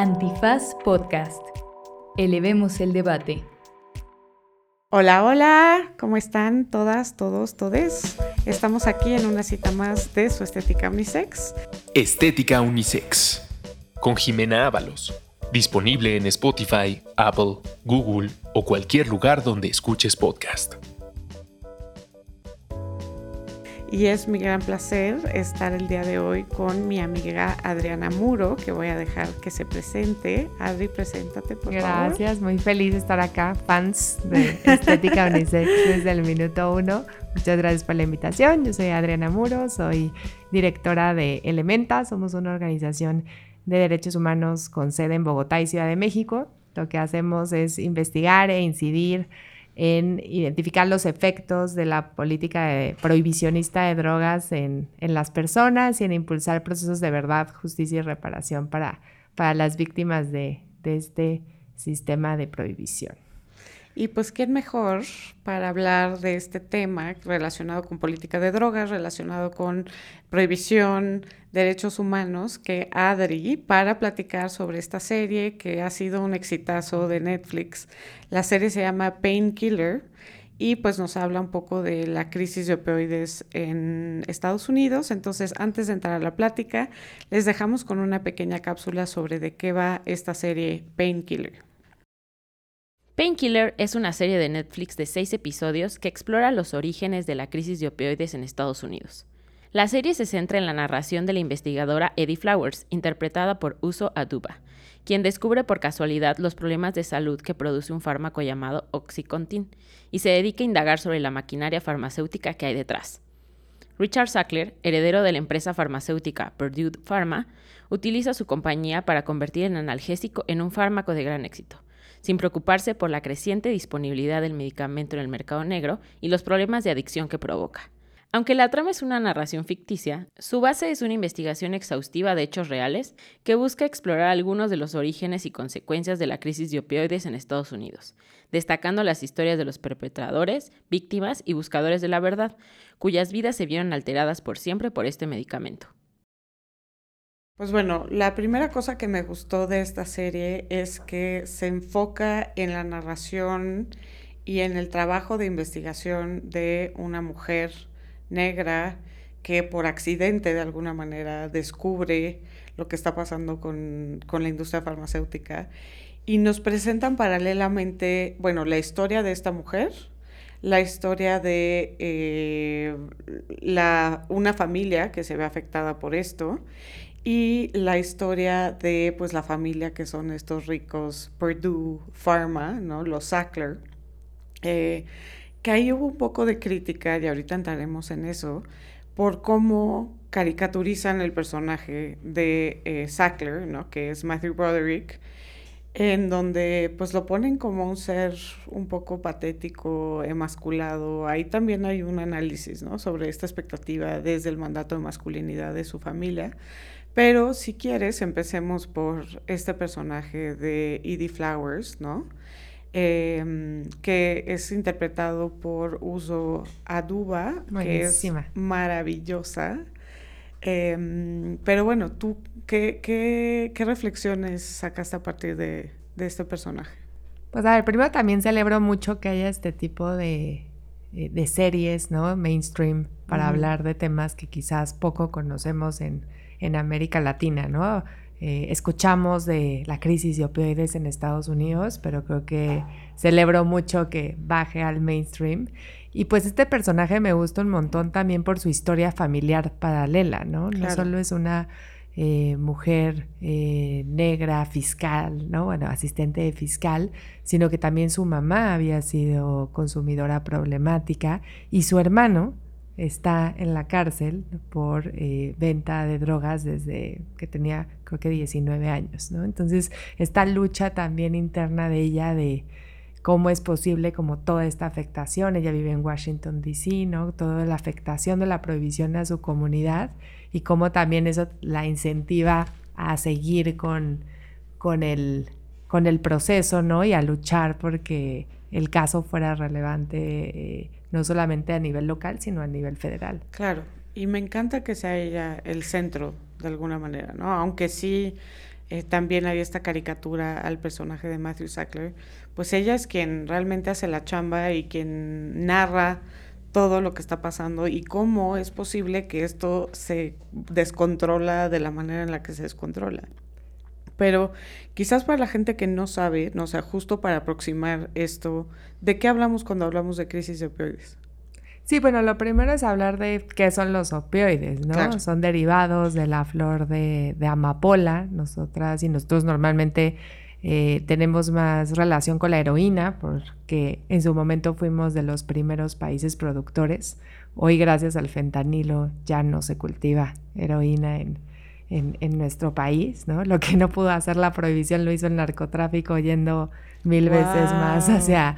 Antifaz Podcast. Elevemos el debate. Hola, hola, ¿cómo están todas, todos, todes? Estamos aquí en una cita más de su Estética Unisex. Estética Unisex, con Jimena Ábalos. Disponible en Spotify, Apple, Google o cualquier lugar donde escuches podcast. Y es mi gran placer estar el día de hoy con mi amiga Adriana Muro, que voy a dejar que se presente. Adri, preséntate, por Gracias, favor. Gracias, muy feliz de estar acá, fans de Estética Unisex desde el minuto uno. Muchas gracias por la invitación. Yo soy Adriana Muro, soy directora de Elementa, somos una organización de derechos humanos con sede en Bogotá y Ciudad de México. Lo que hacemos es investigar e incidir en identificar los efectos de la política de prohibicionista de drogas en, en, las personas y en impulsar procesos de verdad, justicia y reparación para, para las víctimas de, de este sistema de prohibición. Y pues, ¿quién mejor para hablar de este tema relacionado con política de drogas, relacionado con prohibición, derechos humanos, que Adri, para platicar sobre esta serie que ha sido un exitazo de Netflix? La serie se llama Painkiller y pues nos habla un poco de la crisis de opioides en Estados Unidos. Entonces, antes de entrar a la plática, les dejamos con una pequeña cápsula sobre de qué va esta serie Painkiller. Painkiller es una serie de Netflix de seis episodios que explora los orígenes de la crisis de opioides en Estados Unidos. La serie se centra en la narración de la investigadora Eddie Flowers, interpretada por Uso Aduba, quien descubre por casualidad los problemas de salud que produce un fármaco llamado Oxycontin y se dedica a indagar sobre la maquinaria farmacéutica que hay detrás. Richard Sackler, heredero de la empresa farmacéutica Purdue Pharma, utiliza su compañía para convertir el analgésico en un fármaco de gran éxito sin preocuparse por la creciente disponibilidad del medicamento en el mercado negro y los problemas de adicción que provoca. Aunque la trama es una narración ficticia, su base es una investigación exhaustiva de hechos reales que busca explorar algunos de los orígenes y consecuencias de la crisis de opioides en Estados Unidos, destacando las historias de los perpetradores, víctimas y buscadores de la verdad, cuyas vidas se vieron alteradas por siempre por este medicamento. Pues bueno, la primera cosa que me gustó de esta serie es que se enfoca en la narración y en el trabajo de investigación de una mujer negra que por accidente de alguna manera descubre lo que está pasando con, con la industria farmacéutica y nos presentan paralelamente, bueno, la historia de esta mujer, la historia de eh, la, una familia que se ve afectada por esto y la historia de pues la familia que son estos ricos Purdue Pharma, ¿no? Los Sackler, eh, que ahí hubo un poco de crítica y ahorita entraremos en eso por cómo caricaturizan el personaje de eh, Sackler, ¿no? Que es Matthew Broderick, en donde pues lo ponen como un ser un poco patético, emasculado. Ahí también hay un análisis, ¿no? Sobre esta expectativa desde el mandato de masculinidad de su familia. Pero si quieres, empecemos por este personaje de Edie Flowers, ¿no? Eh, que es interpretado por Uso Aduba, Buenísima. que es maravillosa. Eh, pero bueno, ¿tú qué, qué, qué, reflexiones sacaste a partir de, de, este personaje? Pues a ver, primero también celebro mucho que haya este tipo de, de series, ¿no? Mainstream, para uh -huh. hablar de temas que quizás poco conocemos en, en América Latina, ¿no? Eh, escuchamos de la crisis de opioides en Estados Unidos, pero creo que celebro mucho que baje al mainstream. Y pues este personaje me gusta un montón también por su historia familiar paralela, ¿no? Claro. No solo es una eh, mujer eh, negra, fiscal, ¿no? Bueno, asistente de fiscal, sino que también su mamá había sido consumidora problemática y su hermano, está en la cárcel por eh, venta de drogas desde que tenía creo que 19 años, ¿no? Entonces, esta lucha también interna de ella de cómo es posible como toda esta afectación, ella vive en Washington, D.C., ¿no? Toda la afectación de la prohibición a su comunidad y cómo también eso la incentiva a seguir con, con, el, con el proceso, ¿no? Y a luchar porque el caso fuera relevante. Eh, no solamente a nivel local, sino a nivel federal. Claro, y me encanta que sea ella el centro de alguna manera, ¿no? Aunque sí eh, también hay esta caricatura al personaje de Matthew Sackler, pues ella es quien realmente hace la chamba y quien narra todo lo que está pasando y cómo es posible que esto se descontrola de la manera en la que se descontrola. Pero quizás para la gente que no sabe, no sea, justo para aproximar esto, ¿de qué hablamos cuando hablamos de crisis de opioides? Sí, bueno, lo primero es hablar de qué son los opioides, ¿no? Son derivados de la flor de, de, amapola. Nosotras y nosotros normalmente eh, tenemos más relación con la heroína porque en su momento fuimos de los primeros países productores. Hoy gracias al fentanilo ya no se cultiva heroína en, en, nuestro país, ¿no? Lo que no pudo hacer la prohibición lo hizo el narcotráfico yendo mil veces más hacia,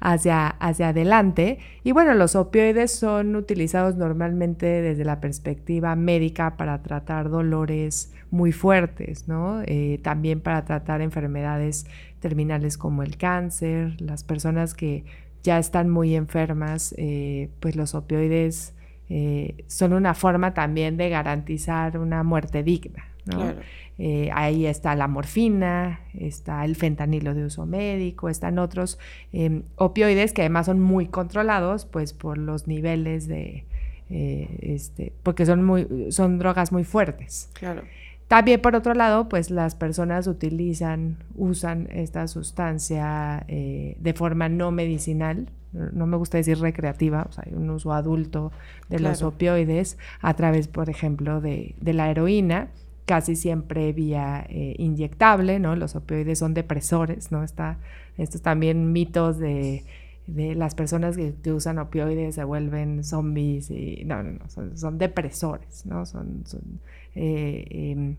hacia, hacia adelante. Y bueno, los opioides son utilizados normalmente desde la perspectiva médica para tratar dolores muy fuertes, ¿no? Eh, también para tratar enfermedades terminales como el cáncer, las personas que ya están muy enfermas, eh, pues los opioides eh, son una forma también de garantizar una muerte digna. Eh, ahí está la morfina, está el fentanilo de uso médico, están otros em, opioides que además son muy controlados pues por los niveles de, eh, este, porque son, muy, son drogas muy fuertes. Claro. También por otro lado, pues las personas utilizan, usan esta sustancia de forma no medicinal, no me gusta decir recreativa, o sea, hay un uso adulto de los opioides a través, por ejemplo, de, la heroína, casi siempre vía eh, inyectable, ¿no? Los opioides son depresores, ¿no? Está, estos también mitos de, las personas que, usan opioides se vuelven zombies y no, no, no, son, depresores, ¿no? Son, eh, em,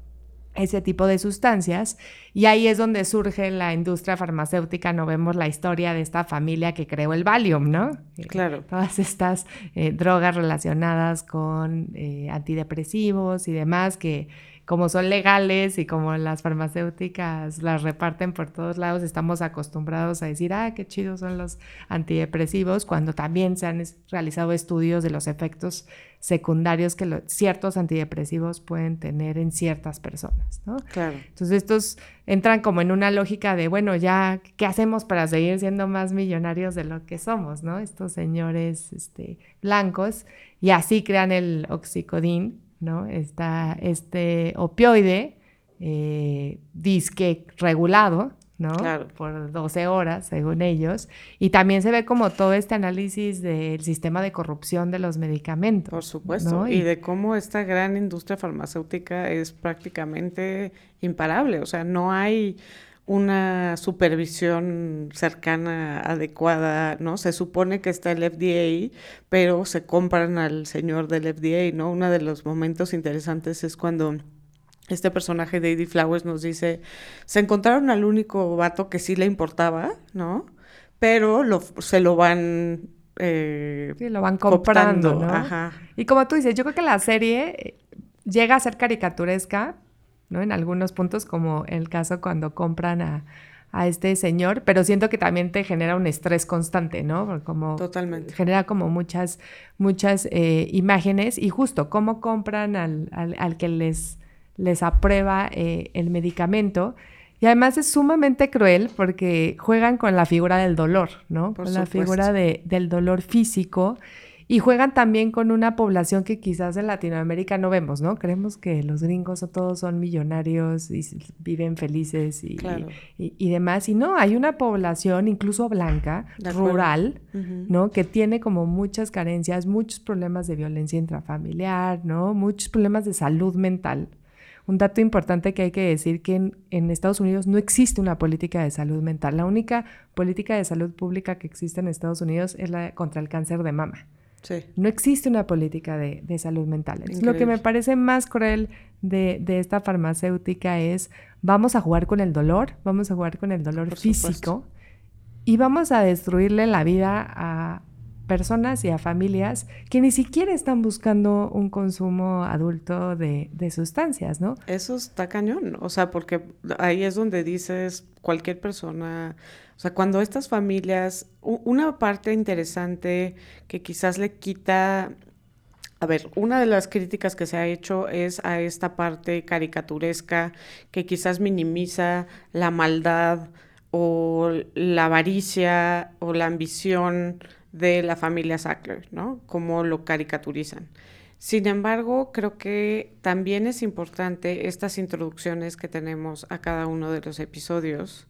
ese tipo de sustancias. Y ahí es donde surge la industria farmacéutica. No vemos la historia de esta familia que creó el Valium, ¿no? Eh, claro. todas estas eh, drogas relacionadas con eh, antidepresivos y demás que como son legales y como las farmacéuticas las reparten por todos lados, estamos acostumbrados a decir, ah, qué chidos son los antidepresivos, cuando también se han realizado estudios de los efectos secundarios que ciertos antidepresivos pueden tener en ciertas personas, ¿no? Claro. Entonces estos entran como en una lógica de, bueno, ya, ¿qué hacemos para seguir siendo más millonarios de lo que somos, ¿no? Estos señores este, blancos, y así crean el oxicodín, ¿no? Está este opioide, eh, disque regulado, ¿no? Por 12 horas, según ellos. Y también se ve como todo este análisis del sistema de corrupción de los medicamentos. Por supuesto. Y, de cómo esta gran industria farmacéutica es prácticamente imparable. O sea, no hay una supervisión cercana, adecuada, ¿no? Se supone que está el FDA, pero se compran al señor del FDA, ¿no? Uno de los momentos interesantes es cuando este personaje de Eddie Flowers nos dice, se encontraron al único vato que sí le importaba, ¿no? Pero lo, se lo van... Eh, sí, lo van comprando, ¿no? Ajá. Y como tú dices, yo creo que la serie llega a ser caricaturesca, ¿no? En algunos puntos, como el caso cuando compran a, este señor, pero siento que también te genera un estrés constante, ¿no? Como Totalmente. Genera como muchas, muchas eh, imágenes y justo cómo compran al, al, que les, les aprueba eh, el medicamento. Y además es sumamente cruel porque juegan con la figura del dolor, ¿no? con la figura de, del dolor físico y juegan también con una población que quizás en Latinoamérica no vemos, ¿no? Creemos que los gringos todos son millonarios y viven felices y, y, demás. Y no, hay una población incluso blanca, rural, ¿no? Que tiene como muchas carencias, muchos problemas de violencia intrafamiliar, ¿no? Muchos problemas de salud mental. Un dato importante que hay que decir que en, en, Estados Unidos no existe una política de salud mental. La única política de salud pública que existe en Estados Unidos es la contra el cáncer de mama. No existe una política de, salud mental. Lo que me parece más cruel de, esta farmacéutica es, vamos a jugar con el dolor, vamos a jugar con el dolor físico y vamos a destruirle la vida a personas y a familias que ni siquiera están buscando un consumo adulto de, de sustancias, ¿no? Eso está cañón, o sea, porque ahí es donde dices, cualquier persona o sea, cuando estas familias, una parte interesante que quizás le quita A ver, una de las críticas que se ha hecho es a esta parte caricaturesca que quizás minimiza la maldad o la avaricia o la ambición de la familia Sackler, ¿no? Como lo caricaturizan. Sin embargo, creo que también es importante estas introducciones que tenemos a cada uno de los episodios,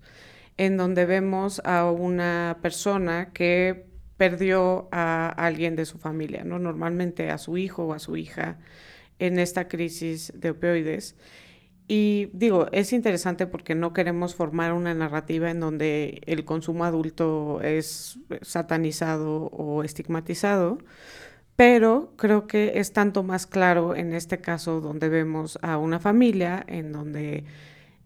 en donde vemos a una persona que perdió a alguien de su familia, ¿no? Normalmente a su hijo o a su hija en esta crisis de opioides. Y digo, es interesante porque no queremos formar una narrativa en donde el consumo adulto es satanizado o estigmatizado, pero creo que es tanto más claro en este caso donde vemos a una familia en donde,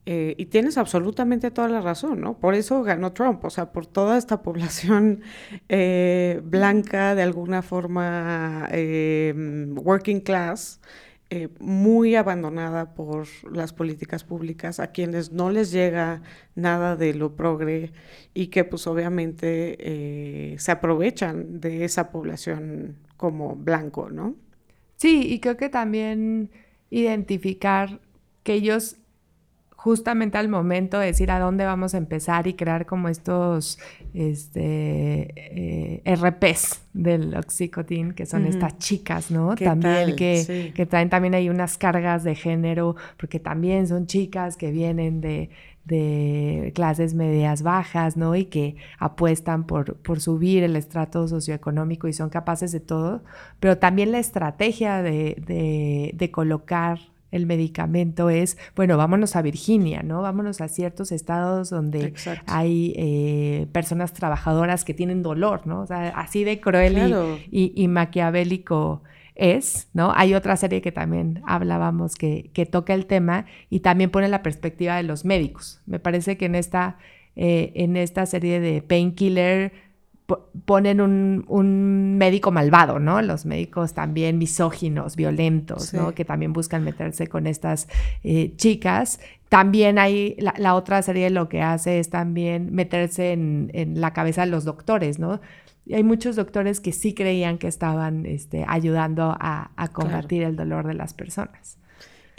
eh, y tienes absolutamente toda la razón, ¿no? Por eso ganó Trump, o sea, por toda esta población eh, blanca, de alguna forma eh, working class, muy abandonada por las políticas públicas, a quienes no les llega nada de lo progre y que pues obviamente se aprovechan de esa población como blanco, ¿no? Sí, y creo que también identificar que ellos justamente al momento de decir a dónde vamos a empezar y crear como estos este, eh, RPs del oxicotin, que son estas chicas, ¿no? También que, que traen también hay unas cargas de género, porque también son chicas que vienen de, de clases medias bajas, ¿no? Y que apuestan por, por, subir el estrato socioeconómico y son capaces de todo, pero también la estrategia de, de, colocar el medicamento es, bueno, vámonos a Virginia, ¿no? Vámonos a ciertos estados donde hay eh, personas trabajadoras que tienen dolor, ¿no? O sea, así de cruel y, y, maquiavélico es, ¿no? Hay otra serie que también hablábamos que, que toca el tema y también pone la perspectiva de los médicos. Me parece que en esta, eh, en esta serie de Painkiller ponen un, un, médico malvado, ¿no? Los médicos también misóginos, violentos, ¿no? Que también buscan meterse con estas eh, chicas. También hay, la, la, otra serie lo que hace es también meterse en, en la cabeza de los doctores, ¿no? hay muchos doctores que sí creían que estaban este, ayudando a, combatir el dolor de las personas.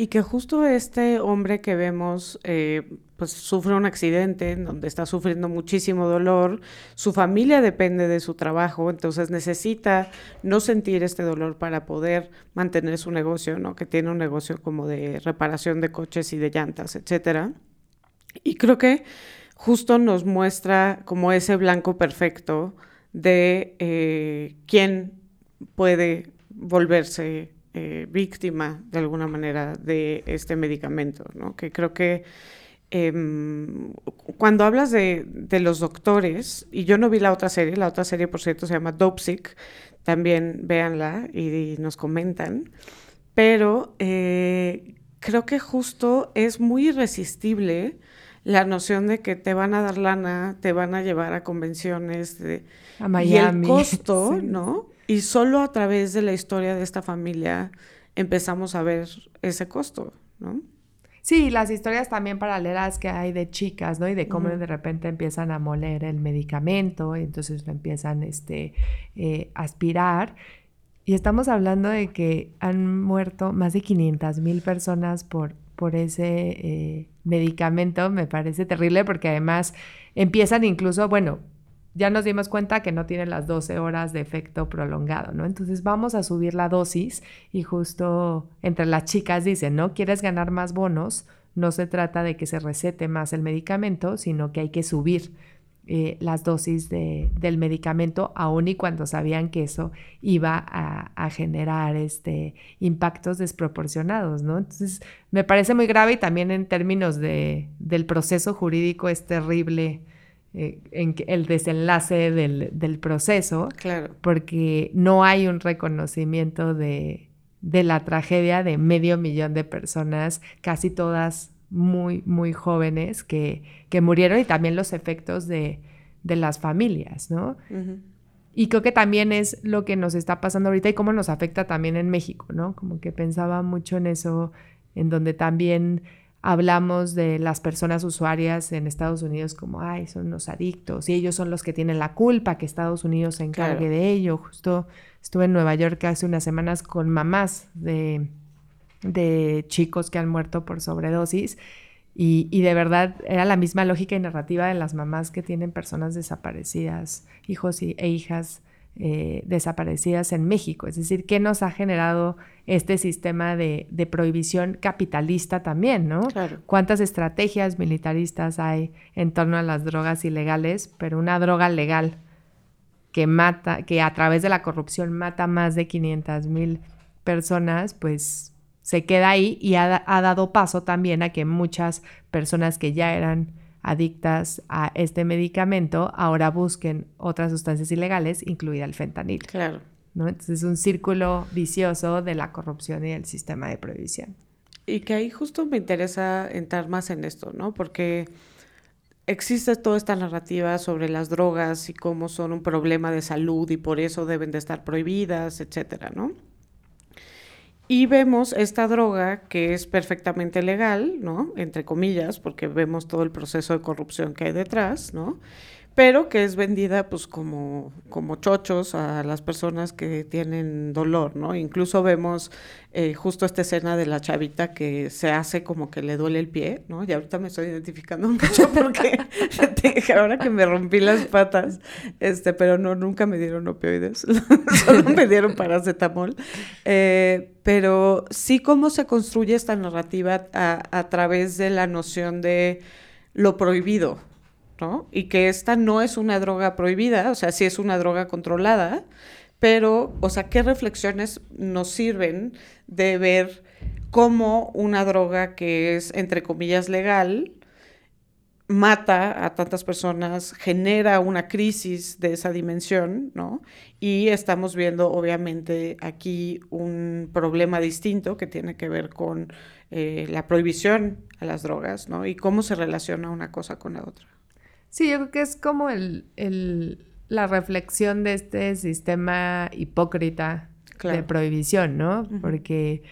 Y que justo este hombre que vemos, eh, pues sufre un accidente en donde está sufriendo muchísimo dolor, su familia depende de su trabajo, entonces necesita no sentir este dolor para poder mantener su negocio, ¿no? Que tiene un negocio como de reparación de coches y de llantas, etcétera. Y creo que justo nos muestra como ese blanco perfecto de eh, quién puede volverse eh, víctima de alguna manera de este medicamento, ¿no? Que creo que em, cuando hablas de, los doctores, y yo no vi la otra serie, la otra serie por cierto se llama Dopesick, también véanla y, nos comentan, pero eh, creo que justo es muy irresistible la noción de que te van a dar lana, te van a llevar a convenciones de, a Miami. y el costo, ¿no? Y solo a través de la historia de esta familia empezamos a ver ese costo, ¿no? Sí, las historias también paralelas que hay de chicas, ¿no? Y de cómo de repente empiezan a moler el medicamento y entonces lo empiezan este, eh, a aspirar. Y estamos hablando de que han muerto más de 500 mil personas por, por ese eh, medicamento. Me parece terrible porque además empiezan incluso, bueno, ya nos dimos cuenta que no tiene las 12 horas de efecto prolongado, ¿no? Entonces vamos a subir la dosis y justo entre las chicas dicen, ¿no? ¿Quieres ganar más bonos? No se trata de que se recete más el medicamento, sino que hay que subir eh, las dosis de, del medicamento, aun y cuando sabían que eso iba a, generar este, impactos desproporcionados, ¿no? Entonces, me parece muy grave y también en términos de, del proceso jurídico es terrible eh, en el desenlace del, del, proceso, claro. porque no hay un reconocimiento de, de la tragedia de medio millón de personas, casi todas muy, muy jóvenes que, que murieron y también los efectos de, de las familias, ¿no? Y creo que también es lo que nos está pasando ahorita y cómo nos afecta también en México, ¿no? Como que pensaba mucho en eso, en donde también hablamos de las personas usuarias en Estados Unidos como, ay, son los adictos y ellos son los que tienen la culpa, que Estados Unidos se encargue de ello. Justo estuve en Nueva York hace unas semanas con mamás de, de chicos que han muerto por sobredosis y, y, de verdad era la misma lógica y narrativa de las mamás que tienen personas desaparecidas, hijos y, e hijas eh, desaparecidas en México. Es decir, ¿qué nos ha generado este sistema de, prohibición capitalista también, ¿no? ¿Cuántas estrategias militaristas hay en torno a las drogas ilegales, pero una droga legal que mata, que a través de la corrupción mata más de 500 mil personas, pues se queda ahí y ha, ha dado paso también a que muchas personas que ya eran adictas a este medicamento ahora busquen otras sustancias ilegales, incluida el fentanil. Claro. ¿no? Entonces es un círculo vicioso de la corrupción y el sistema de prohibición. Y que ahí justo me interesa entrar más en esto, ¿no? Porque existe toda esta narrativa sobre las drogas y cómo son un problema de salud y por eso deben de estar prohibidas, etcétera, ¿no? Y vemos esta droga que es perfectamente legal, ¿no? Entre comillas, porque vemos todo el proceso de corrupción que hay detrás, ¿no? Pero que es vendida pues como, como chochos a las personas que tienen dolor, ¿no? Incluso vemos eh, justo esta escena de la chavita que se hace como que le duele el pie, ¿no? Y ahorita me estoy identificando mucho porque ahora que me rompí las patas, este, pero no, nunca me dieron opioides, solo me dieron paracetamol. Eh, pero sí cómo se construye esta narrativa a, a través de la noción de lo prohibido, y que esta no es una droga prohibida, o sea, sí es una droga controlada, pero, o sea, ¿qué reflexiones nos sirven de ver cómo una droga que es, entre comillas, legal, mata a tantas personas, genera una crisis de esa dimensión, ¿no? Y estamos viendo, obviamente, aquí un problema distinto que tiene que ver con eh, la prohibición a las drogas, ¿no? Y cómo se relaciona una cosa con la otra. Sí, yo creo que es como el, la reflexión de este sistema hipócrita de prohibición, ¿no? Porque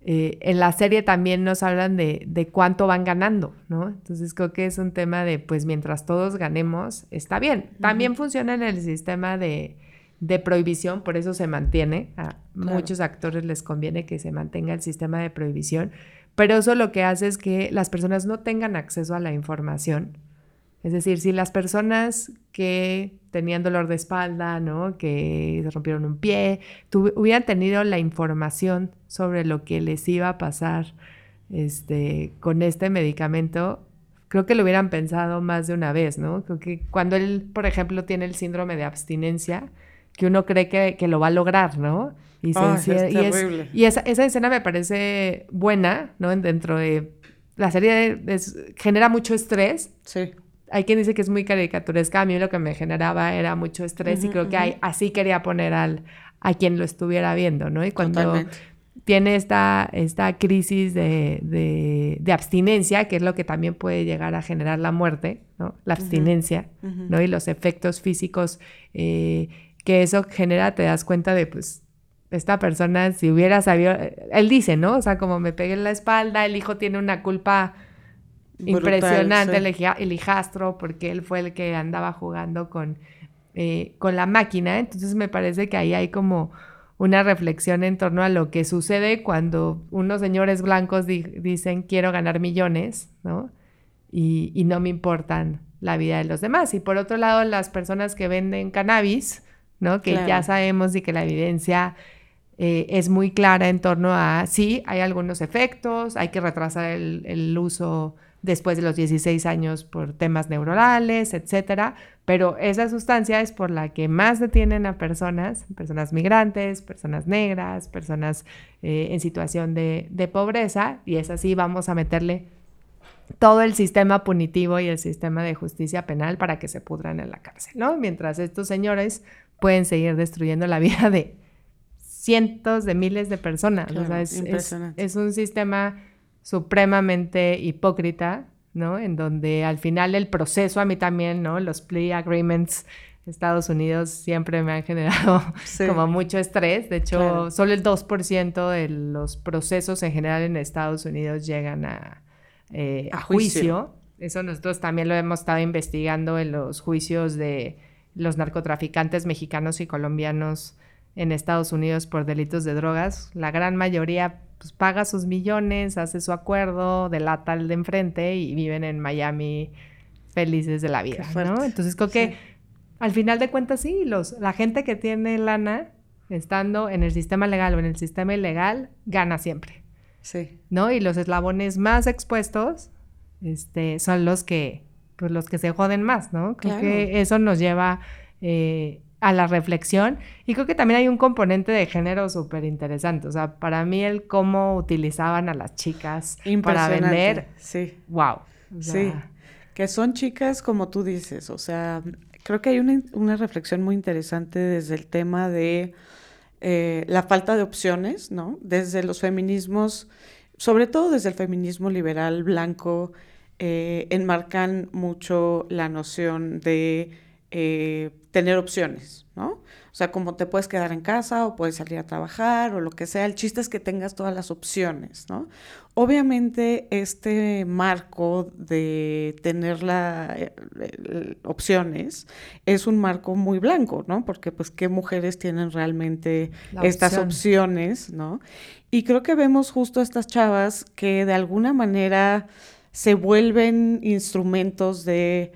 eh, en la serie también nos hablan de, de, cuánto van ganando, ¿no? Entonces creo que es un tema de, pues mientras todos ganemos, está bien. También funciona en el sistema de, de prohibición, por eso se mantiene. A muchos actores les conviene que se mantenga el sistema de prohibición, pero eso lo que hace es que las personas no tengan acceso a la información es decir, si las personas que tenían dolor de espalda, ¿no? que se rompieron un pie, hubieran tenido la información sobre lo que les iba a pasar este, con este medicamento, creo que lo hubieran pensado más de una vez, ¿no? Creo que cuando él, por ejemplo, tiene el síndrome de abstinencia, que uno cree que, lo va a lograr, ¿no? Y, es y, esa, esa, escena me parece buena, ¿no? Dentro de la serie genera mucho estrés. Sí hay quien dice que es muy caricaturesca, a mí lo que me generaba era mucho estrés y creo que hay, así quería poner al, a quien lo estuviera viendo, ¿no? Y cuando tiene esta, esta crisis de, de, abstinencia, que es lo que también puede llegar a generar la muerte, ¿no? La abstinencia, ¿no? Y los efectos físicos eh, que eso genera, te das cuenta de, pues, esta persona, si hubiera sabido, él dice, ¿no? O sea, como me pegué en la espalda, el hijo tiene una culpa impresionante el, hijastro, porque él fue el que andaba jugando con, eh, con la máquina. Entonces me parece que ahí hay como una reflexión en torno a lo que sucede cuando unos señores blancos dicen quiero ganar millones, ¿no? Y, no me importan la vida de los demás. Y por otro lado, las personas que venden cannabis, ¿no? Que ya sabemos y que la evidencia eh, es muy clara en torno a, sí, hay algunos efectos, hay que retrasar el, el uso después de los 16 años por temas neuronales, etcétera, pero esa sustancia es por la que más detienen a personas, personas migrantes, personas negras, personas eh, en situación de, pobreza, y es así, vamos a meterle todo el sistema punitivo y el sistema de justicia penal para que se pudran en la cárcel, ¿no? Mientras estos señores pueden seguir destruyendo la vida de cientos de miles de personas. o sea, es, un sistema supremamente hipócrita, ¿no? En donde al final el proceso a mí también, ¿no? Los plea agreements de Estados Unidos siempre me han generado como mucho estrés. De hecho, solo el 2% de los procesos en general en Estados Unidos llegan a, eh, A a juicio. juicio. Eso nosotros también lo hemos estado investigando en los juicios de los narcotraficantes mexicanos y colombianos en Estados Unidos por delitos de drogas. La gran mayoría pues, paga sus millones, hace su acuerdo, delata al de enfrente y viven en Miami felices de la vida. ¿no? Entonces creo que Sí. al final de cuentas sí, los, la gente que tiene lana estando en el sistema legal o en el sistema ilegal gana siempre, Sí. ¿no? Y los eslabones más expuestos este, son los que, pues los que se joden más, ¿no? Creo Claro. que eso nos lleva eh, a la reflexión y creo que también hay un componente de género súper interesante. O sea, para mí el cómo utilizaban a las chicas para vender, Sí. wow. O Sí, que son chicas como tú dices, o sea, creo que hay una, una reflexión muy interesante desde el tema de eh, la falta de opciones, ¿no? Desde los feminismos, sobre todo desde el feminismo liberal blanco, eh, enmarcan mucho la noción de eh, tener opciones, ¿no? O sea, como te puedes quedar en casa o puedes salir a trabajar o lo que sea, el chiste es que tengas todas las opciones, ¿no? Obviamente este marco de tener la, eh, eh, opciones es un marco muy blanco, ¿no? Porque pues qué mujeres tienen realmente La estas opción. opciones, ¿no? Y creo que vemos justo a estas chavas que de alguna manera se vuelven instrumentos de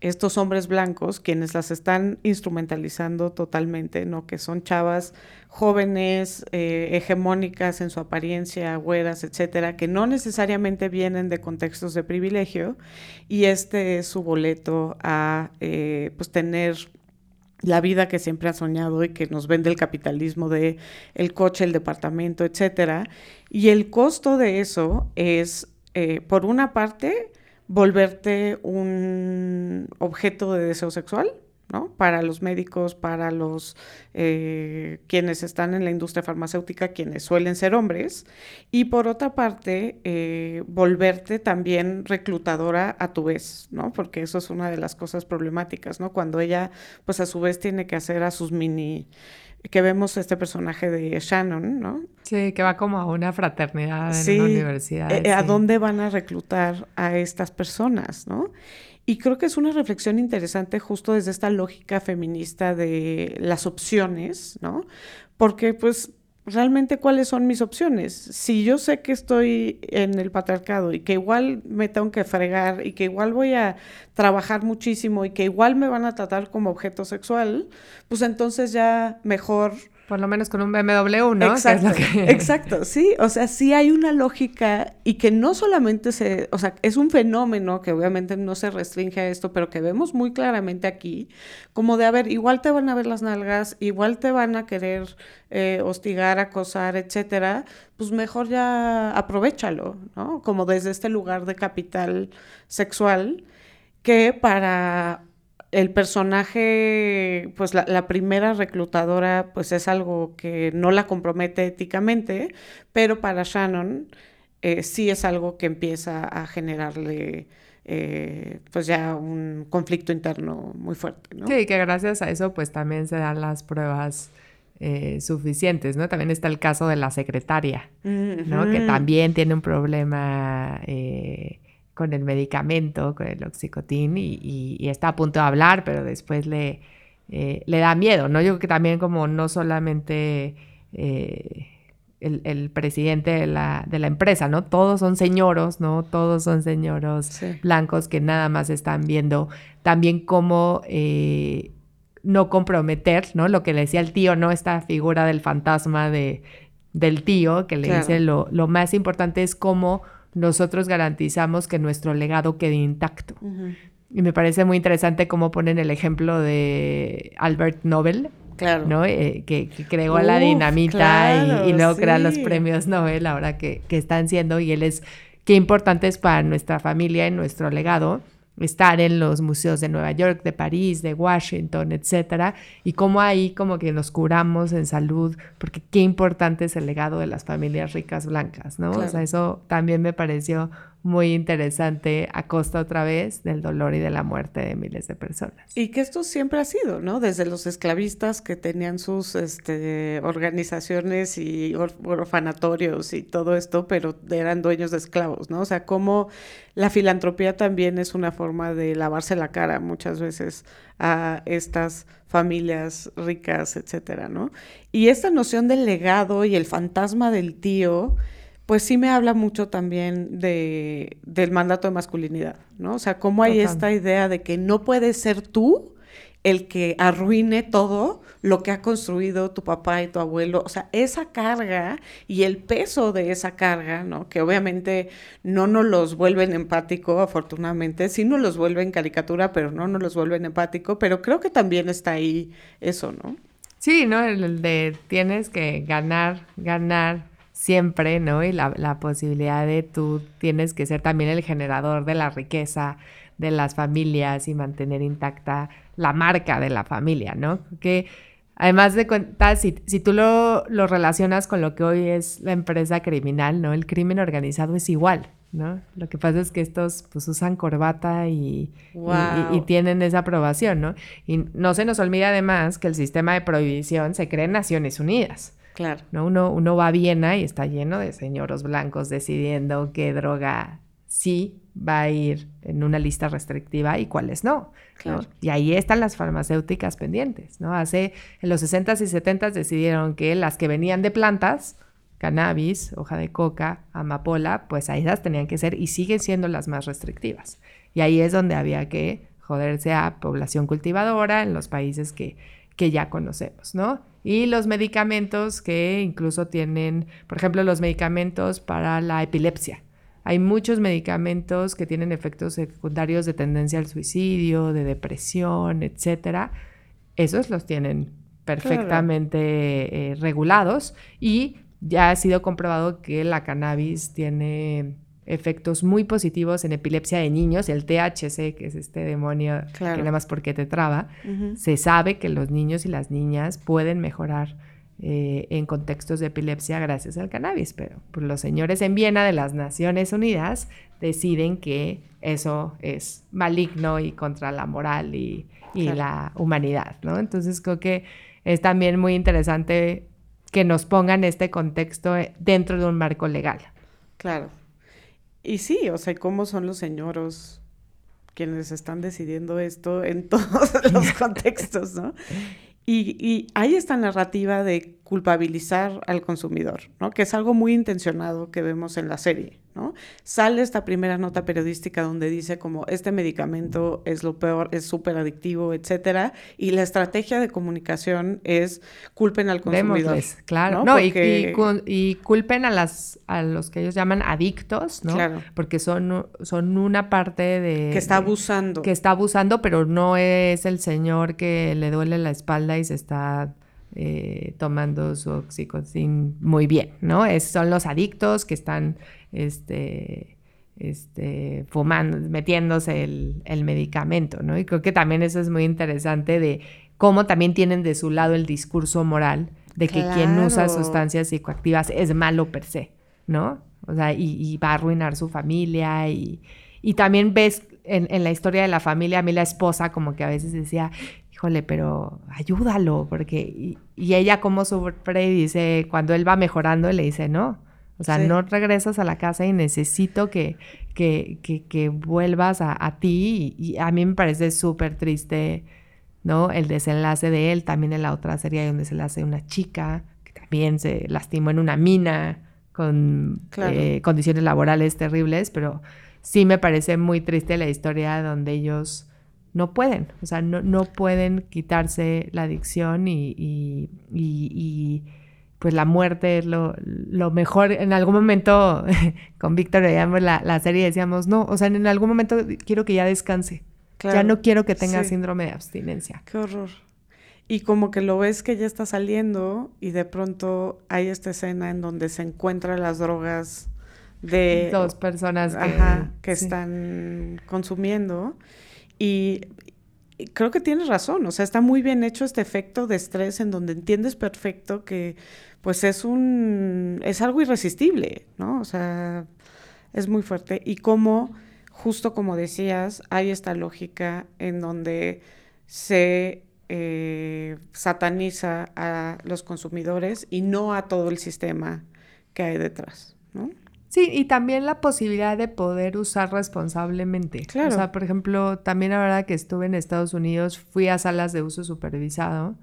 estos hombres blancos, quienes las están instrumentalizando totalmente, ¿no? Que son chavas jóvenes, eh, hegemónicas en su apariencia, güeras, etcétera, que no necesariamente vienen de contextos de privilegio, y este es su boleto a eh, pues tener la vida que siempre ha soñado y que nos vende el capitalismo de el coche, el departamento, etcétera. Y el costo de eso es, eh, por una parte, volverte un objeto de deseo sexual, ¿no? Para los médicos, para los eh, quienes están en la industria farmacéutica, quienes suelen ser hombres, y por otra parte, eh, volverte también reclutadora a tu vez, ¿no? Porque eso es una de las cosas problemáticas, ¿no? Cuando ella, pues a su vez tiene que hacer a sus mini, que vemos este personaje de Shannon, ¿no? sí, que va como a una fraternidad en Sí, una universidad. eh, ¿A sí. dónde van a reclutar a estas personas, no? Y creo que es una reflexión interesante justo desde esta lógica feminista de las opciones, ¿no? Porque pues realmente cuáles son mis opciones. Si yo sé que estoy en el patriarcado y que igual me tengo que fregar y que igual voy a trabajar muchísimo y que igual me van a tratar como objeto sexual, pues entonces ya mejor Por lo menos con un BMW, ¿no? Que es Exacto, lo que- exacto, sí, o sea, sí hay una lógica y que no solamente se, o sea, es un fenómeno que obviamente no se restringe a esto, pero que vemos muy claramente aquí, como de, a ver, igual te van a ver las nalgas, igual te van a querer eh, hostigar, acosar, etcétera, pues mejor ya aprovechalo, ¿no? Como desde este lugar de capital sexual que para el personaje, pues la, la primera reclutadora, pues es algo que no la compromete éticamente, pero para Shannon eh, sí es algo que empieza a generarle eh, pues ya un conflicto interno muy fuerte, ¿no? Sí, que gracias a eso pues también se dan las pruebas eh, suficientes, ¿no? También está el caso de la secretaria, ¿no? Que también tiene un problema eh, con el medicamento, con el oxicotín y, y- y está a punto de hablar, pero después le, eh, le da miedo, ¿no? Yo creo que también como no solamente eh, el, el presidente de la, de la empresa, ¿no? Todos son señoros, ¿no? Todos son señoros Sí. blancos que nada más están viendo también cómo eh, no comprometer, ¿no? Lo que le decía el tío, ¿no? Esta figura del fantasma de, del tío que le Claro. dice lo, lo más importante es cómo nosotros garantizamos que nuestro legado quede intacto. Y me parece muy interesante cómo ponen el ejemplo de Albert Nobel, Claro. ¿no? Eh, que, que creó la dinamita claro, y, y luego crea los premios Nobel ahora que, que están siendo y él es, qué importante es para nuestra familia y nuestro legado estar en los museos de Nueva York, de París, de Washington, etcétera, y cómo ahí como que nos curamos en salud, porque qué importante es el legado de las familias ricas blancas, ¿no? O sea, eso también me pareció muy interesante a costa otra vez del dolor y de la muerte de miles de personas. Y que esto siempre ha sido, ¿no? Desde los esclavistas que tenían sus este, organizaciones y orfanatorios y todo esto, pero eran dueños de esclavos, ¿no? O sea, como la filantropía también es una forma de lavarse la cara muchas veces a estas familias ricas, etcétera, ¿no? Y esta noción del legado y el fantasma del tío pues sí me habla mucho también de, del mandato de masculinidad, ¿no? O sea, cómo hay esta idea de que no puedes ser tú el que arruine todo lo que ha construido tu papá y tu abuelo. O sea, esa carga y el peso de esa carga, ¿no? Que obviamente no nos los vuelven empático, afortunadamente, sí nos los vuelven caricatura, pero no nos los vuelven empático, pero creo que también está ahí eso, ¿no? Sí, ¿no? El de tienes que ganar, ganar, siempre, ¿no? Y la, la, posibilidad de tú tienes que ser también el generador de la riqueza de las familias y mantener intacta la marca de la familia, ¿no? Que además de cuentas, si, si tú lo, lo, relacionas con lo que hoy es la empresa criminal, ¿no? El crimen organizado es igual, ¿no? Lo que pasa es que estos pues usan corbata y, y, y, tienen esa aprobación, ¿no? Y no se nos olvida además que el sistema de prohibición se crea en Naciones Unidas. Claro. ¿no? Uno, uno va a Viena y está lleno de señoros blancos decidiendo qué droga sí va a ir en una lista restrictiva y cuáles no. Y ahí están las farmacéuticas pendientes. ¿no? Hace, en los 60s y 70s decidieron que las que venían de plantas, cannabis, hoja de coca, amapola, pues ahí esas tenían que ser y siguen siendo las más restrictivas. Y ahí es donde había que joderse a población cultivadora en los países que, que ya conocemos, ¿no? Y los medicamentos que incluso tienen, por ejemplo, los medicamentos para la epilepsia. Hay muchos medicamentos que tienen efectos secundarios de tendencia al suicidio, de depresión, etcétera. Esos los tienen perfectamente eh, regulados y ya ha sido comprobado que la cannabis tiene efectos muy positivos en epilepsia de niños, el THC, que es este demonio que nada más porque te traba, se sabe que los niños y las niñas pueden mejorar eh, en contextos de epilepsia gracias al cannabis, pero pues, los señores en Viena de las Naciones Unidas deciden que eso es maligno y contra la moral y, la humanidad, ¿no? Entonces creo que es también muy interesante que nos pongan este contexto dentro de un marco legal. Claro. Y sí, o sea, ¿cómo son los señoros quienes están decidiendo esto en todos los contextos, ¿no? Y, y, hay esta narrativa de culpabilizar al consumidor, ¿no? Que es algo muy intencionado que vemos en la serie. Sale esta primera nota periodística donde dice como este medicamento es lo peor, es súper adictivo, etcétera, y la estrategia de comunicación es culpen al consumidor. claro. No, y, culpen a las a los que ellos llaman adictos, ¿no? Claro. Porque son, son una parte de... Que está abusando. que está abusando, pero no es el señor que le duele la espalda y se está... Eh, tomando su oxicocin muy bien, ¿no? Es, son los adictos que están este, este, fumando, metiéndose el, medicamento, ¿no? Y creo que también eso es muy interesante de cómo también tienen de su lado el discurso moral de que quien usa sustancias psicoactivas es malo per se, ¿no? O sea, y, va a arruinar su familia y, también ves en, la historia de la familia, a mí la esposa como que a veces decía, híjole, pero ayúdalo, porque, y, y ella como sufre y dice, cuando él va mejorando, le dice, no, o sea, no regresas a la casa y necesito que, que, que, vuelvas a, a ti. Y, a mí me parece súper triste, ¿no? El desenlace de él. También en la otra serie hay un desenlace de una chica que también se lastimó en una mina con eh, condiciones laborales terribles, pero sí me parece muy triste la historia donde ellos no pueden, o sea, no, no pueden quitarse la adicción y, y, y pues la muerte es lo, mejor. En algún momento con Víctor veíamos la, la, serie y decíamos, no, o sea, en algún momento quiero que ya descanse. Ya no quiero que tenga síndrome de abstinencia. Qué horror. Y como que lo ves que ya está saliendo y de pronto hay esta escena en donde se encuentran las drogas de... Dos personas que, están consumiendo. Y, creo que tienes razón, o sea, está muy bien hecho este efecto de estrés en donde entiendes perfecto que pues es un es algo irresistible, ¿no? O sea, es muy fuerte. Y cómo, justo como decías, hay esta lógica en donde se eh, sataniza a los consumidores y no a todo el sistema que hay detrás, ¿no? Sí, y también la posibilidad de poder usar responsablemente. Claro. O sea, por ejemplo, también ahora que estuve en Estados Unidos, fui a salas de uso supervisado,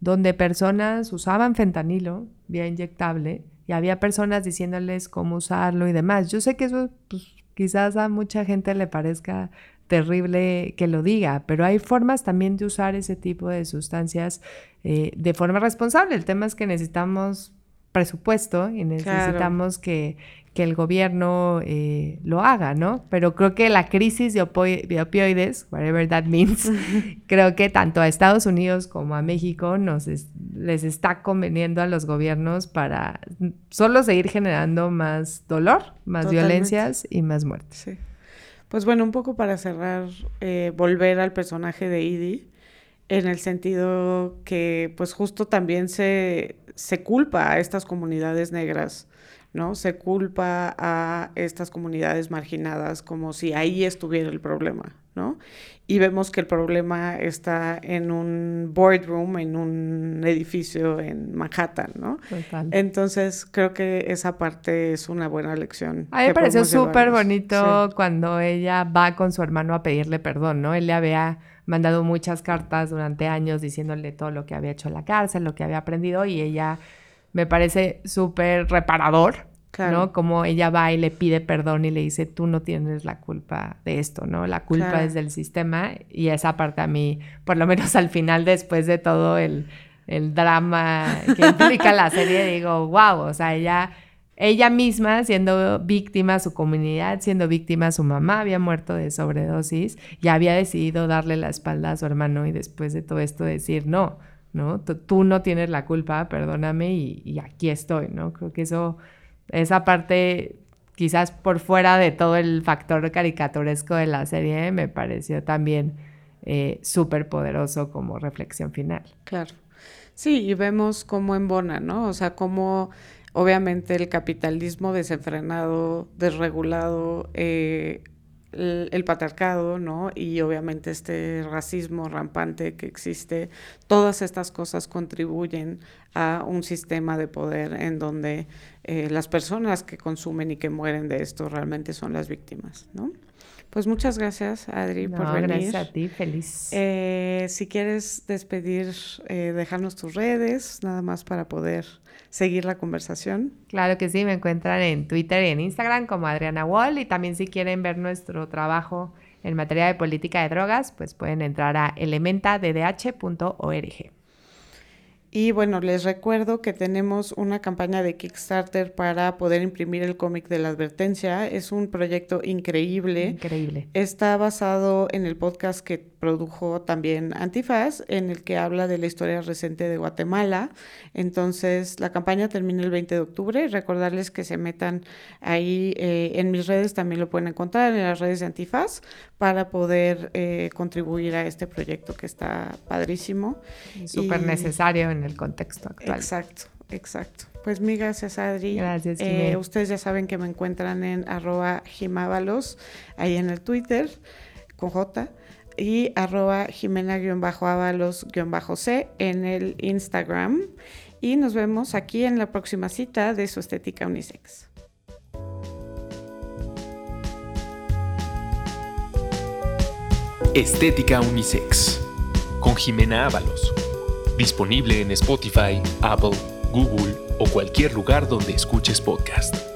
donde personas usaban fentanilo vía inyectable y había personas diciéndoles cómo usarlo y demás. Yo sé que eso pues, quizás a mucha gente le parezca terrible que lo diga, pero hay formas también de usar ese tipo de sustancias eh, de forma responsable. El tema es que necesitamos presupuesto y necesitamos que, que el gobierno eh, lo haga, ¿no? Pero creo que la crisis de, opioides, whatever that means, creo que tanto a Estados Unidos como a México nos les está conveniendo a los gobiernos para solo seguir generando más dolor, más violencias y más muertes. Sí. Pues bueno, un poco para cerrar, eh, volver al personaje de Edie, en el sentido que pues justo también se, se culpa a estas comunidades negras ¿no? Se culpa a estas comunidades marginadas como si ahí estuviera el problema, ¿no? Y vemos que el problema está en un boardroom, en un edificio en Manhattan, ¿no? Entonces, creo que esa parte es una buena lección. A mí me pareció súper bonito cuando ella va con su hermano a pedirle perdón, ¿no? Él le había mandado muchas cartas durante años diciéndole todo lo que había hecho en la cárcel, lo que había aprendido y ella me parece súper reparador, ¿no? Como ella va y le pide perdón y le dice, tú no tienes la culpa de esto, ¿no? La culpa es del sistema y esa parte a mí, por lo menos al final, después de todo el, el drama que implica la serie, digo, wow, o sea, ella... Ella misma siendo víctima, su comunidad siendo víctima, su mamá había muerto de sobredosis y había decidido darle la espalda a su hermano y después de todo esto decir, no, ¿no? Tú no tienes la culpa, perdóname y, aquí estoy, ¿no? Creo que eso, esa parte, quizás por fuera de todo el factor caricaturesco de la serie, me pareció también eh, súper poderoso como reflexión final. Claro. Sí, y vemos cómo embona, ¿no? O sea, cómo obviamente el capitalismo desenfrenado, desregulado, eh, el, patriarcado, ¿no? Y obviamente este racismo rampante que existe, todas estas cosas contribuyen a un sistema de poder en donde eh, las personas que consumen y que mueren de esto realmente son las víctimas, ¿no? Pues muchas gracias, Adri, por venir. Gracias a ti, feliz. Eh, si quieres despedir, eh, dejarnos tus redes, nada más para poder seguir la conversación. Claro que sí, me encuentran en Twitter y en Instagram como Adriana Wall y también si quieren ver nuestro trabajo en materia de política de drogas, pues pueden entrar a elementaddh.org. Y bueno, les recuerdo que tenemos una campaña de Kickstarter para poder imprimir el cómic de la advertencia. Es un proyecto increíble. Increíble. Está basado en el podcast que produjo también Antifaz, en el que habla de la historia reciente de Guatemala. Entonces, la campaña termina el 20 de octubre. Recordarles que se metan ahí eh, en mis redes, también lo pueden encontrar en las redes de Antifaz, para poder eh, contribuir a este proyecto que está padrísimo. Súper necesario en el contexto actual. Exacto. Exacto. Pues mi gracias, Adri. Gracias, eh, Ustedes ya saben que me encuentran en arroba jimábalos, ahí en el Twitter, con J, y arroba jimena-ábalos-c en el Instagram. Y nos vemos aquí en la próxima cita de su estética unisex. Estética Unisex con Jimena Ábalos. Disponible en Spotify, Apple, Google o cualquier lugar donde escuches podcast.